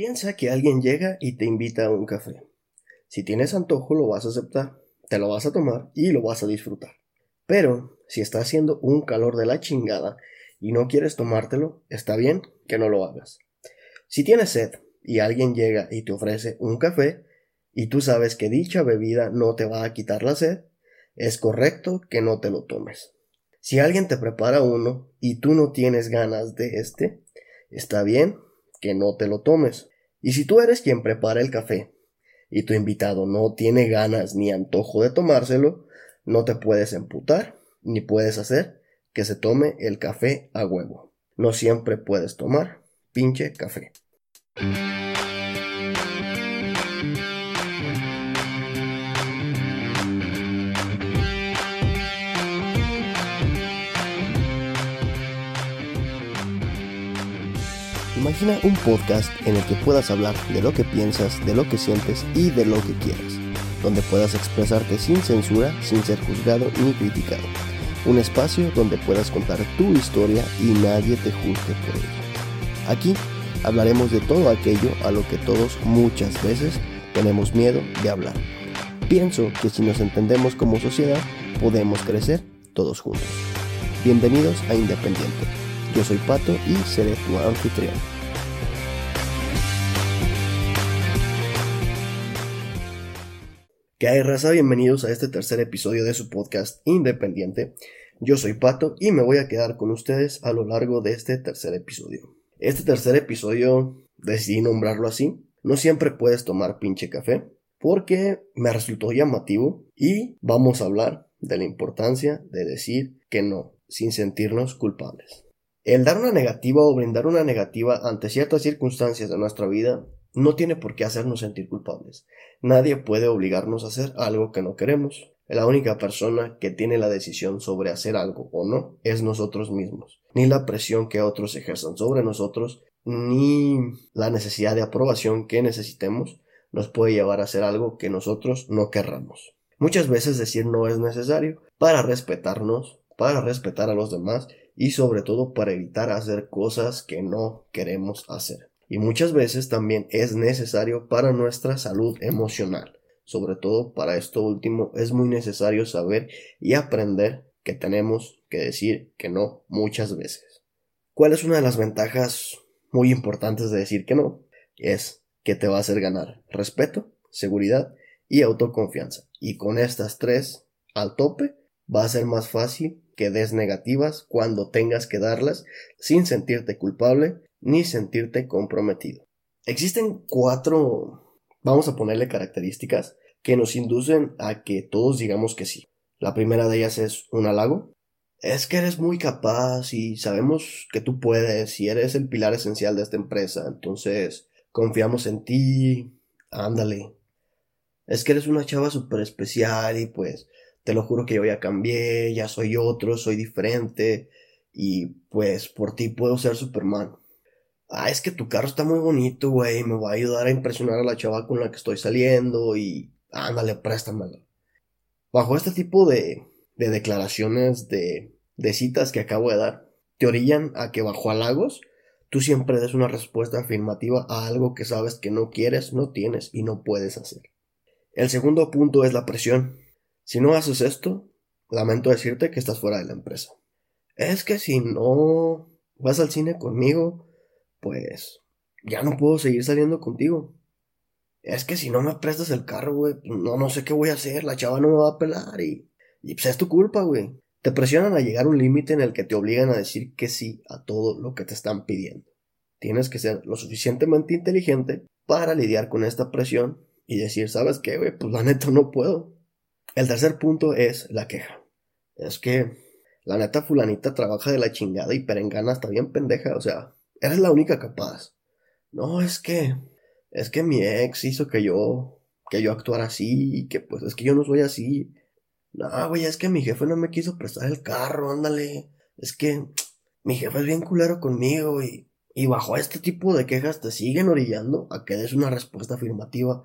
Piensa que alguien llega y te invita a un café. Si tienes antojo lo vas a aceptar, te lo vas a tomar y lo vas a disfrutar. Pero si está haciendo un calor de la chingada y no quieres tomártelo, está bien que no lo hagas. Si tienes sed y alguien llega y te ofrece un café y tú sabes que dicha bebida no te va a quitar la sed, es correcto que no te lo tomes. Si alguien te prepara uno y tú no tienes ganas de este, está bien que no te lo tomes. Y si tú eres quien prepara el café y tu invitado no tiene ganas ni antojo de tomárselo, no te puedes emputar ni puedes hacer que se tome el café a huevo. No siempre puedes tomar pinche café. Imagina un podcast en el que puedas hablar de lo que piensas, de lo que sientes y de lo que quieras, donde puedas expresarte sin censura, sin ser juzgado ni criticado. Un espacio donde puedas contar tu historia y nadie te juzgue por ello. Aquí hablaremos de todo aquello a lo que todos muchas veces tenemos miedo de hablar. Pienso que si nos entendemos como sociedad, podemos crecer todos juntos. Bienvenidos a Independiente. Yo soy Pato y seré tu anfitrión. ¿Qué hay, raza? Bienvenidos a este tercer episodio de su podcast Independiente. Yo soy Pato y me voy a quedar con ustedes a lo largo de este tercer episodio. Este tercer episodio decidí nombrarlo así. No siempre puedes tomar pinche café porque me resultó llamativo y vamos a hablar de la importancia de decir que no, sin sentirnos culpables. El dar una negativa o brindar una negativa ante ciertas circunstancias de nuestra vida no tiene por qué hacernos sentir culpables. Nadie puede obligarnos a hacer algo que no queremos. La única persona que tiene la decisión sobre hacer algo o no es nosotros mismos. Ni la presión que otros ejerzan sobre nosotros, ni la necesidad de aprobación que necesitemos nos puede llevar a hacer algo que nosotros no querramos. Muchas veces decir no es necesario para respetarnos, para respetar a los demás y sobre todo para evitar hacer cosas que no queremos hacer. Y muchas veces también es necesario para nuestra salud emocional. Sobre todo para esto último es muy necesario saber y aprender que tenemos que decir que no muchas veces. ¿Cuál es una de las ventajas muy importantes de decir que no? Es que te va a hacer ganar respeto, seguridad y autoconfianza. Y con estas tres al tope va a ser más fácil que des negativas cuando tengas que darlas sin sentirte culpable ni sentirte comprometido. Existen cuatro, vamos a ponerle características que nos inducen a que todos digamos que sí. La primera de ellas es un halago. Es que eres muy capaz y sabemos que tú puedes y eres el pilar esencial de esta empresa, entonces confiamos en ti, ándale. Es que eres una chava súper especial y pues te lo juro que yo ya cambié, ya soy otro, soy diferente y pues por ti puedo ser Superman. Ah, es que tu carro está muy bonito, güey, me va a ayudar a impresionar a la chava con la que estoy saliendo y ándale, préstamelo. Bajo este tipo de, de declaraciones de, de citas que acabo de dar, te orillan a que bajo halagos tú siempre des una respuesta afirmativa a algo que sabes que no quieres, no tienes y no puedes hacer. El segundo punto es la presión. Si no haces esto, lamento decirte que estás fuera de la empresa. Es que si no vas al cine conmigo, pues ya no puedo seguir saliendo contigo. Es que si no me prestas el carro, güey, no, no sé qué voy a hacer, la chava no me va a pelar y, y pues es tu culpa, güey. Te presionan a llegar a un límite en el que te obligan a decir que sí a todo lo que te están pidiendo. Tienes que ser lo suficientemente inteligente para lidiar con esta presión y decir, ¿sabes qué, güey? Pues la neta no puedo. El tercer punto es la queja. Es que la neta fulanita trabaja de la chingada y perengana está bien pendeja, o sea, eres la única capaz. No, es que es que mi ex hizo que yo que yo actuara así y que pues es que yo no soy así. No, güey, es que mi jefe no me quiso prestar el carro, ándale. Es que mi jefe es bien culero conmigo y y bajo este tipo de quejas te siguen orillando a que des una respuesta afirmativa.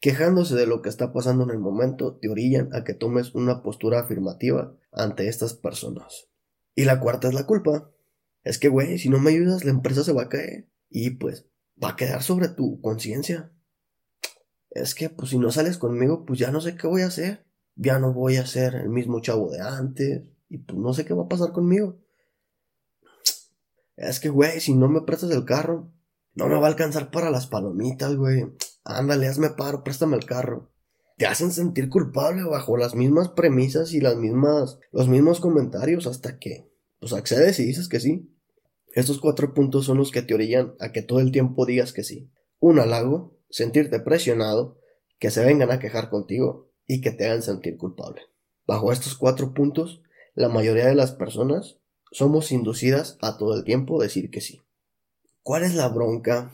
Quejándose de lo que está pasando en el momento, te orillan a que tomes una postura afirmativa ante estas personas. Y la cuarta es la culpa. Es que, güey, si no me ayudas, la empresa se va a caer. Y pues, va a quedar sobre tu conciencia. Es que, pues si no sales conmigo, pues ya no sé qué voy a hacer. Ya no voy a ser el mismo chavo de antes. Y pues no sé qué va a pasar conmigo. Es que, güey, si no me prestas el carro, no me va a alcanzar para las palomitas, güey. Ándale, hazme paro, préstame el carro. Te hacen sentir culpable bajo las mismas premisas y las mismas, los mismos comentarios hasta que, pues accedes y dices que sí. Estos cuatro puntos son los que te orillan a que todo el tiempo digas que sí. Un halago, sentirte presionado, que se vengan a quejar contigo y que te hagan sentir culpable. Bajo estos cuatro puntos, la mayoría de las personas somos inducidas a todo el tiempo decir que sí. ¿Cuál es la bronca?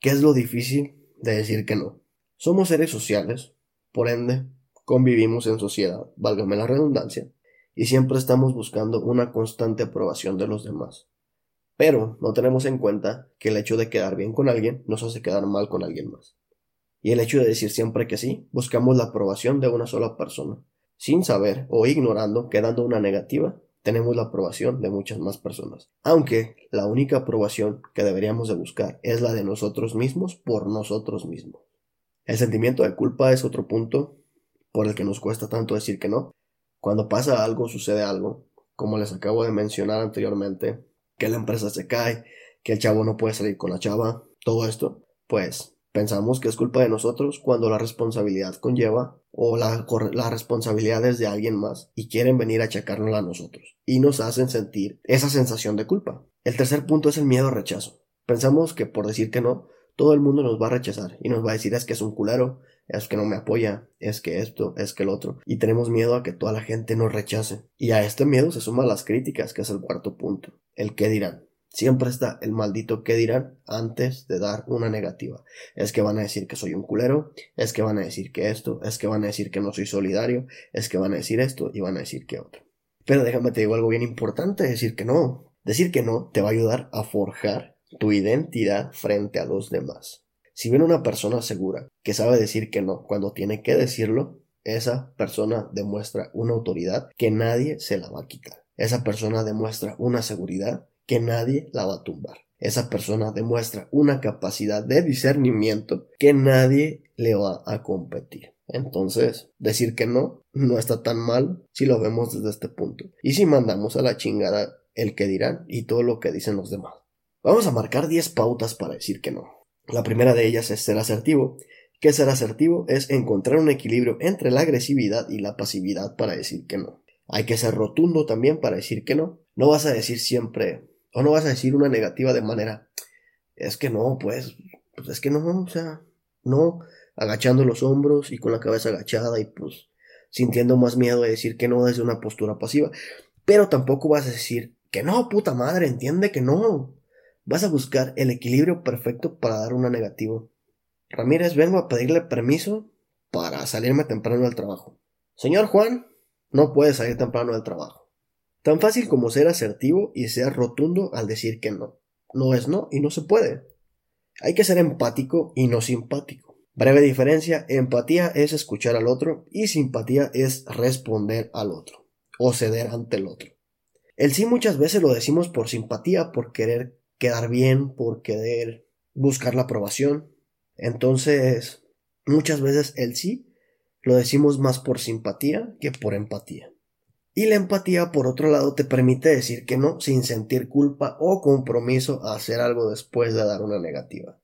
¿Qué es lo difícil de decir que no? Somos seres sociales, por ende, convivimos en sociedad, válgame la redundancia, y siempre estamos buscando una constante aprobación de los demás. Pero no tenemos en cuenta que el hecho de quedar bien con alguien nos hace quedar mal con alguien más. Y el hecho de decir siempre que sí, buscamos la aprobación de una sola persona, sin saber o ignorando que dando una negativa tenemos la aprobación de muchas más personas. Aunque la única aprobación que deberíamos de buscar es la de nosotros mismos por nosotros mismos. El sentimiento de culpa es otro punto por el que nos cuesta tanto decir que no. Cuando pasa algo, sucede algo, como les acabo de mencionar anteriormente, que la empresa se cae, que el chavo no puede salir con la chava, todo esto, pues pensamos que es culpa de nosotros cuando la responsabilidad conlleva o la, la responsabilidad es de alguien más y quieren venir a achacárnosla a nosotros y nos hacen sentir esa sensación de culpa. El tercer punto es el miedo al rechazo. Pensamos que por decir que no, todo el mundo nos va a rechazar y nos va a decir es que es un culero, es que no me apoya, es que esto, es que el otro, y tenemos miedo a que toda la gente nos rechace. Y a este miedo se suman las críticas, que es el cuarto punto, el qué dirán. Siempre está el maldito qué dirán antes de dar una negativa. Es que van a decir que soy un culero, es que van a decir que esto, es que van a decir que no soy solidario, es que van a decir esto y van a decir que otro. Pero déjame te digo algo bien importante, decir que no. Decir que no te va a ayudar a forjar tu identidad frente a los demás. Si viene una persona segura que sabe decir que no cuando tiene que decirlo, esa persona demuestra una autoridad que nadie se la va a quitar. Esa persona demuestra una seguridad que nadie la va a tumbar. Esa persona demuestra una capacidad de discernimiento que nadie le va a competir. Entonces, decir que no no está tan mal si lo vemos desde este punto. Y si mandamos a la chingada el que dirán y todo lo que dicen los demás. Vamos a marcar 10 pautas para decir que no. La primera de ellas es ser asertivo. Que ser asertivo es encontrar un equilibrio entre la agresividad y la pasividad para decir que no. Hay que ser rotundo también para decir que no. No vas a decir siempre, o no vas a decir una negativa de manera, es que no, pues, pues es que no, o sea, no, agachando los hombros y con la cabeza agachada y pues sintiendo más miedo de decir que no desde una postura pasiva. Pero tampoco vas a decir que no, puta madre, entiende que no. Vas a buscar el equilibrio perfecto para dar una negativa. Ramírez, vengo a pedirle permiso para salirme temprano del trabajo. Señor Juan, no puede salir temprano del trabajo. Tan fácil como ser asertivo y ser rotundo al decir que no. No es no y no se puede. Hay que ser empático y no simpático. Breve diferencia, empatía es escuchar al otro y simpatía es responder al otro o ceder ante el otro. El sí muchas veces lo decimos por simpatía, por querer quedar bien, por querer buscar la aprobación. Entonces, muchas veces el sí lo decimos más por simpatía que por empatía. Y la empatía, por otro lado, te permite decir que no sin sentir culpa o compromiso a hacer algo después de dar una negativa.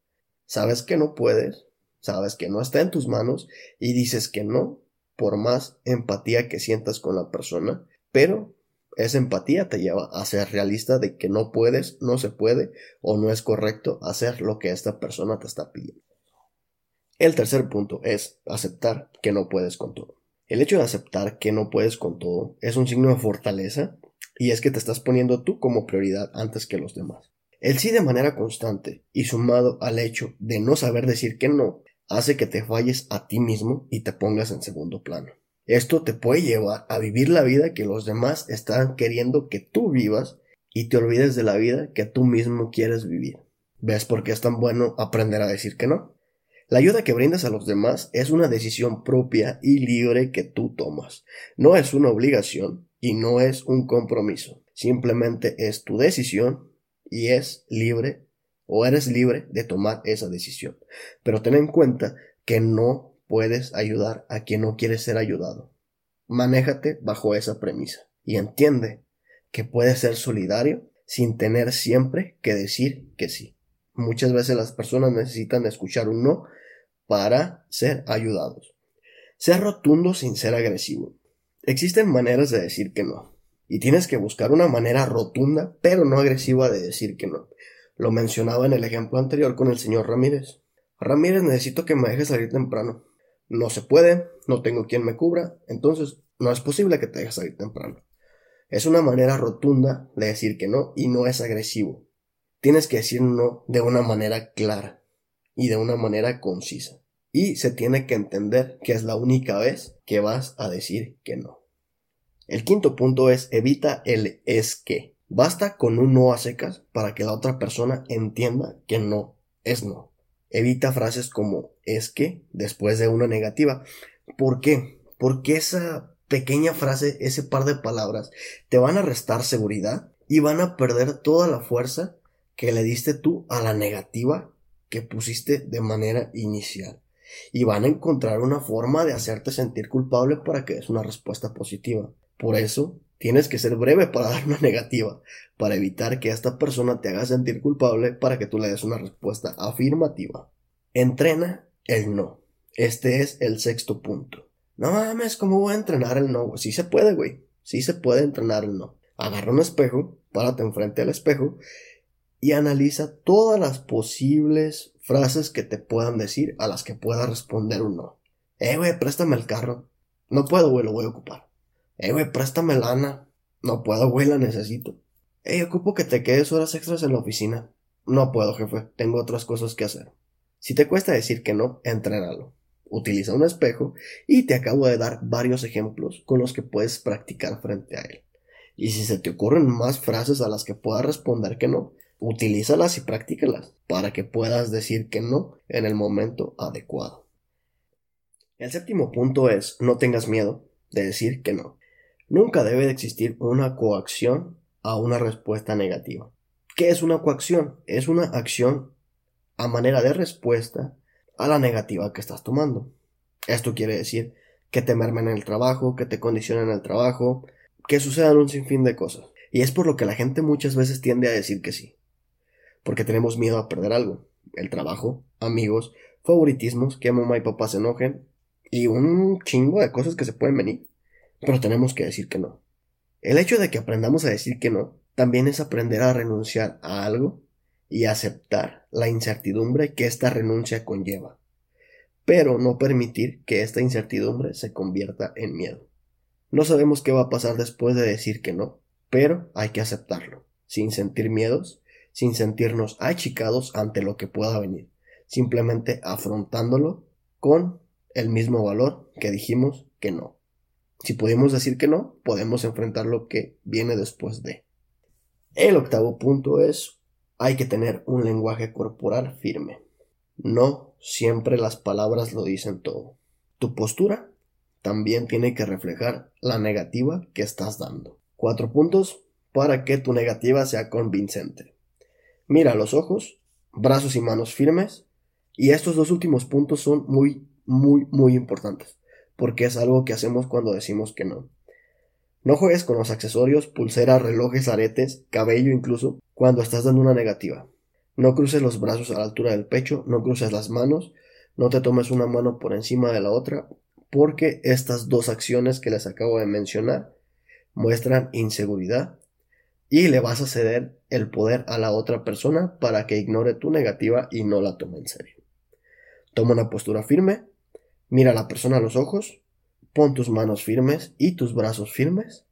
Sabes que no puedes, sabes que no está en tus manos y dices que no, por más empatía que sientas con la persona, pero esa empatía te lleva a ser realista de que no puedes, no se puede o no es correcto hacer lo que esta persona te está pidiendo. El tercer punto es aceptar que no puedes con todo. El hecho de aceptar que no puedes con todo es un signo de fortaleza y es que te estás poniendo tú como prioridad antes que los demás. El sí de manera constante y sumado al hecho de no saber decir que no hace que te falles a ti mismo y te pongas en segundo plano. Esto te puede llevar a vivir la vida que los demás están queriendo que tú vivas y te olvides de la vida que tú mismo quieres vivir. ¿Ves por qué es tan bueno aprender a decir que no? La ayuda que brindas a los demás es una decisión propia y libre que tú tomas. No es una obligación y no es un compromiso. Simplemente es tu decisión y es libre o eres libre de tomar esa decisión. Pero ten en cuenta que no puedes ayudar a quien no quiere ser ayudado. Manéjate bajo esa premisa y entiende que puedes ser solidario sin tener siempre que decir que sí. Muchas veces las personas necesitan escuchar un no para ser ayudados. Ser rotundo sin ser agresivo. Existen maneras de decir que no. Y tienes que buscar una manera rotunda, pero no agresiva de decir que no. Lo mencionaba en el ejemplo anterior con el señor Ramírez. Ramírez, necesito que me dejes salir temprano. No se puede, no tengo quien me cubra, entonces no es posible que te dejes salir temprano. Es una manera rotunda de decir que no y no es agresivo. Tienes que decir no de una manera clara y de una manera concisa. Y se tiene que entender que es la única vez que vas a decir que no. El quinto punto es evita el es que. Basta con un no a secas para que la otra persona entienda que no es no. Evita frases como es que después de una negativa. ¿Por qué? Porque esa pequeña frase, ese par de palabras, te van a restar seguridad y van a perder toda la fuerza que le diste tú a la negativa que pusiste de manera inicial. Y van a encontrar una forma de hacerte sentir culpable para que es una respuesta positiva. Por eso, tienes que ser breve para dar una negativa, para evitar que esta persona te haga sentir culpable para que tú le des una respuesta afirmativa. Entrena el no. Este es el sexto punto. No mames, ¿cómo voy a entrenar el no? Sí se puede, güey. Sí se puede entrenar el no. Agarra un espejo, párate enfrente al espejo y analiza todas las posibles frases que te puedan decir a las que pueda responder un no. Eh, güey, préstame el carro. No puedo, güey, lo voy a ocupar. Eh, güey, préstame lana. No puedo, güey, la necesito. Eh, ocupo que te quedes horas extras en la oficina. No puedo, jefe. Tengo otras cosas que hacer. Si te cuesta decir que no, entrénalo utiliza un espejo y te acabo de dar varios ejemplos con los que puedes practicar frente a él. Y si se te ocurren más frases a las que puedas responder que no, utilízalas y practícalas para que puedas decir que no en el momento adecuado. El séptimo punto es no tengas miedo de decir que no. Nunca debe de existir una coacción a una respuesta negativa. ¿Qué es una coacción? Es una acción a manera de respuesta a la negativa que estás tomando. Esto quiere decir que te mermen en el trabajo, que te condicionen el trabajo, que sucedan un sinfín de cosas. Y es por lo que la gente muchas veces tiende a decir que sí. Porque tenemos miedo a perder algo. El trabajo, amigos, favoritismos, que mamá y papá se enojen y un chingo de cosas que se pueden venir. Pero tenemos que decir que no. El hecho de que aprendamos a decir que no también es aprender a renunciar a algo y aceptar la incertidumbre que esta renuncia conlleva, pero no permitir que esta incertidumbre se convierta en miedo. No sabemos qué va a pasar después de decir que no, pero hay que aceptarlo, sin sentir miedos, sin sentirnos achicados ante lo que pueda venir, simplemente afrontándolo con el mismo valor que dijimos que no. Si pudimos decir que no, podemos enfrentar lo que viene después de. El octavo punto es hay que tener un lenguaje corporal firme. No siempre las palabras lo dicen todo. Tu postura también tiene que reflejar la negativa que estás dando. Cuatro puntos para que tu negativa sea convincente. Mira los ojos, brazos y manos firmes. Y estos dos últimos puntos son muy, muy, muy importantes. Porque es algo que hacemos cuando decimos que no. No juegues con los accesorios, pulseras, relojes, aretes, cabello incluso, cuando estás dando una negativa. No cruces los brazos a la altura del pecho, no cruces las manos, no te tomes una mano por encima de la otra, porque estas dos acciones que les acabo de mencionar muestran inseguridad y le vas a ceder el poder a la otra persona para que ignore tu negativa y no la tome en serio. Toma una postura firme, mira a la persona a los ojos, Pon tus manos firmes y tus brazos firmes.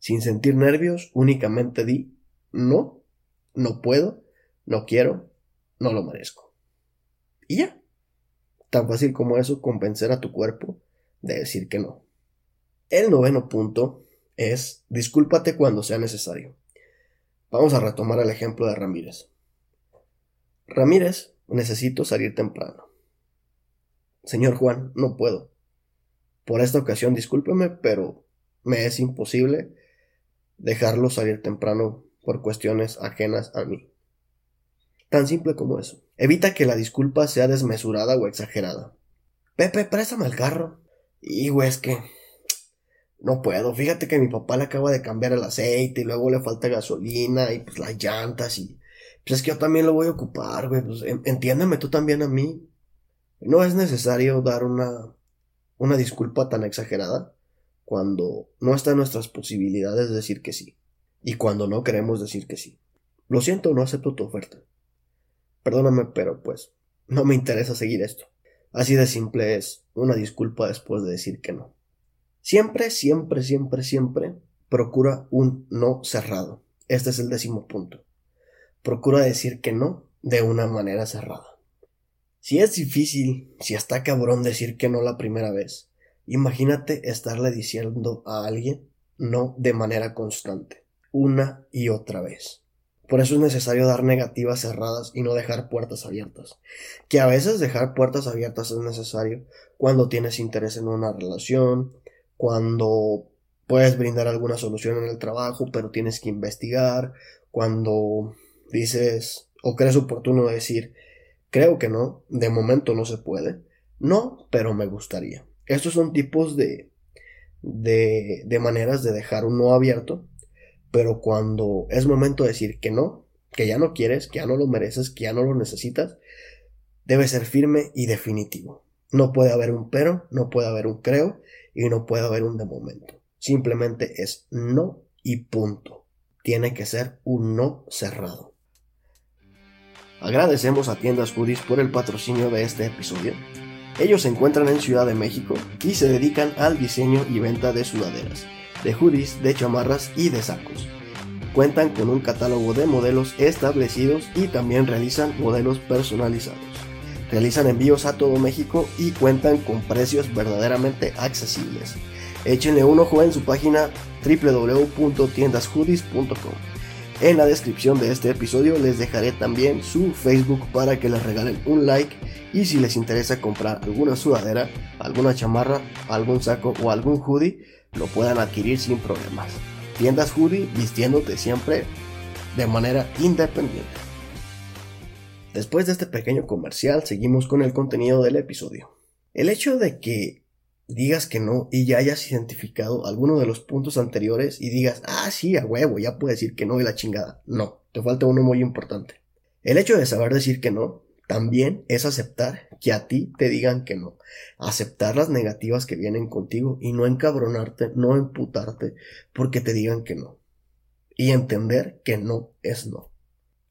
Sin sentir nervios, únicamente di no, no puedo, no quiero, no lo merezco. Y ya. Tan fácil como eso convencer a tu cuerpo de decir que no. El noveno punto es discúlpate cuando sea necesario. Vamos a retomar el ejemplo de Ramírez. Ramírez, necesito salir temprano. Señor Juan, no puedo. Por esta ocasión, discúlpeme, pero me es imposible dejarlo salir temprano por cuestiones ajenas a mí. Tan simple como eso. Evita que la disculpa sea desmesurada o exagerada. Pepe, préstame el carro. Y, es que no puedo. Fíjate que mi papá le acaba de cambiar el aceite y luego le falta gasolina y pues las llantas y pues es que yo también lo voy a ocupar, güey. Pues entiéndeme tú también a mí. No es necesario dar una una disculpa tan exagerada cuando no está en nuestras posibilidades decir que sí y cuando no queremos decir que sí. Lo siento, no acepto tu oferta. Perdóname, pero pues no me interesa seguir esto. Así de simple es una disculpa después de decir que no. Siempre, siempre, siempre, siempre procura un no cerrado. Este es el décimo punto. Procura decir que no de una manera cerrada. Si es difícil, si está cabrón decir que no la primera vez, imagínate estarle diciendo a alguien no de manera constante, una y otra vez. Por eso es necesario dar negativas cerradas y no dejar puertas abiertas. Que a veces dejar puertas abiertas es necesario cuando tienes interés en una relación, cuando puedes brindar alguna solución en el trabajo, pero tienes que investigar, cuando dices o crees oportuno decir, creo que no, de momento no se puede, no, pero me gustaría. Estos son tipos de, de, de maneras de dejar un no abierto, pero cuando es momento de decir que no, que ya no quieres, que ya no lo mereces, que ya no lo necesitas, debe ser firme y definitivo. No puede haber un pero, no puede haber un creo, y no puede haber un de momento. Simplemente es no y punto. Tiene que ser un no cerrado. Agradecemos a Tiendas Hoodies por el patrocinio de este episodio. Ellos se encuentran en Ciudad de México y se dedican al diseño y venta de sudaderas, de hoodies, de chamarras y de sacos. Cuentan con un catálogo de modelos establecidos y también realizan modelos personalizados. Realizan envíos a todo México y cuentan con precios verdaderamente accesibles. Échenle un ojo en su página www.tiendashoodies.com. En la descripción de este episodio les dejaré también su Facebook para que les regalen un like y si les interesa comprar alguna sudadera, alguna chamarra, algún saco o algún hoodie, lo puedan adquirir sin problemas. Tiendas Hoodie vistiéndote siempre de manera independiente. Después de este pequeño comercial, seguimos con el contenido del episodio. El hecho de que digas que no y ya hayas identificado alguno de los puntos anteriores y digas, ah, sí, a huevo, ya puedo decir que no y la chingada. No, te falta uno muy importante. El hecho de saber decir que no también es aceptar que a ti te digan que no. Aceptar las negativas que vienen contigo y no encabronarte, no emputarte porque te digan que no. Y entender que no es no.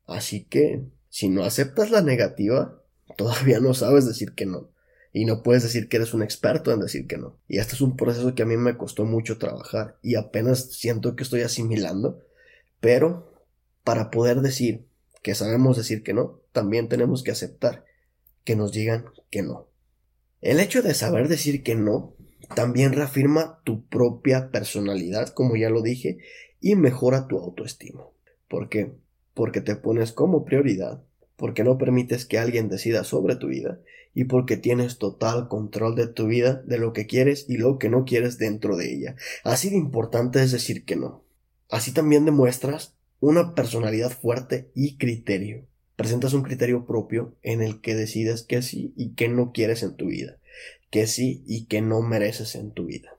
Así que si no aceptas la negativa, todavía no sabes decir que no. Y no puedes decir que eres un experto en decir que no. Y este es un proceso que a mí me costó mucho trabajar y apenas siento que estoy asimilando. Pero para poder decir que sabemos decir que no, también tenemos que aceptar que nos digan que no. El hecho de saber decir que no también reafirma tu propia personalidad, como ya lo dije, y mejora tu autoestima. ¿Por qué? porque te pones como prioridad, porque no permites que alguien decida sobre tu vida y porque tienes total control de tu vida, de lo que quieres y lo que no quieres dentro de ella. Así de importante es decir que no. Así también demuestras una personalidad fuerte y criterio. Presentas un criterio propio en el que decides que sí y que no quieres en tu vida, que sí y que no mereces en tu vida.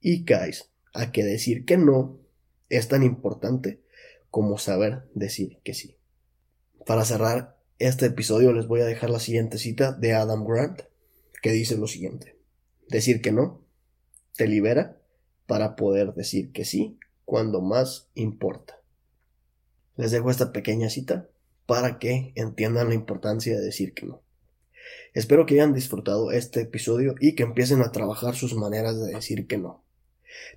Y caes a que decir que no es tan importante como saber decir que sí. Para cerrar este episodio les voy a dejar la siguiente cita de Adam Grant, que dice lo siguiente. Decir que no te libera para poder decir que sí cuando más importa. Les dejo esta pequeña cita para que entiendan la importancia de decir que no. Espero que hayan disfrutado este episodio y que empiecen a trabajar sus maneras de decir que no.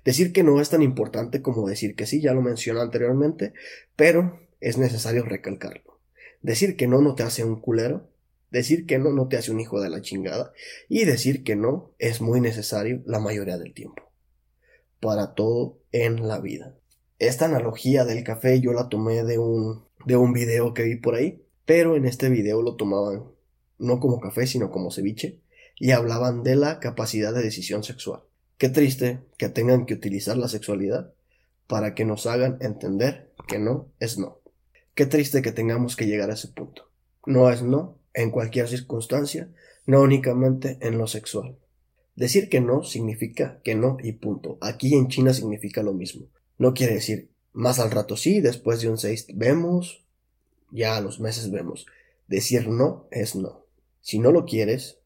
Decir que no es tan importante como decir que sí, ya lo mencioné anteriormente, pero es necesario recalcarlo. Decir que no no te hace un culero, decir que no no te hace un hijo de la chingada, y decir que no es muy necesario la mayoría del tiempo. Para todo en la vida. Esta analogía del café yo la tomé de un, de un video que vi por ahí, pero en este video lo tomaban no como café, sino como ceviche, y hablaban de la capacidad de decisión sexual. Qué triste que tengan que utilizar la sexualidad para que nos hagan entender que no es no. Qué triste que tengamos que llegar a ese punto. no es no en cualquier circunstancia, no únicamente en lo sexual. Decir que no significa que no y punto. Aquí en China significa lo mismo. No quiere decir más al rato sí, después de un 6 vemos, ya a los meses vemos. Decir no es no. Si no lo quieres,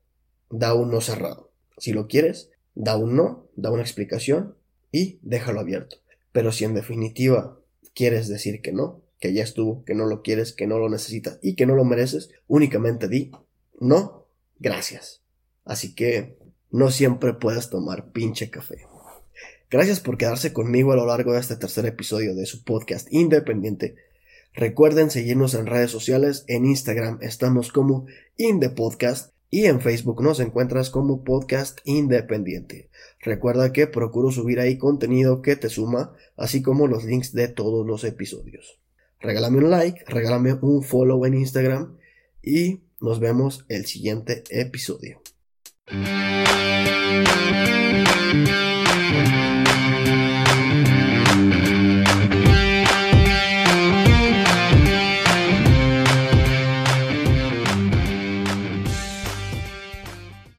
da un no cerrado. Si lo quieres, da un no, da una explicación y déjalo abierto. Pero si en definitiva quieres decir que no, que ya estuvo, que no lo quieres, que no lo necesitas y que no lo mereces, únicamente di no, gracias. Así que no siempre puedes tomar pinche café. Gracias por quedarse conmigo a lo largo de este tercer episodio de su podcast independiente Recuerden seguirnos en redes sociales, en Instagram estamos como Indepodcast y en Facebook nos encuentras como Podcast Independiente. Recuerda que procuro subir ahí contenido que te suma, así como los links de todos los episodios. Regálame un like, regálame un follow en Instagram y nos vemos el siguiente episodio.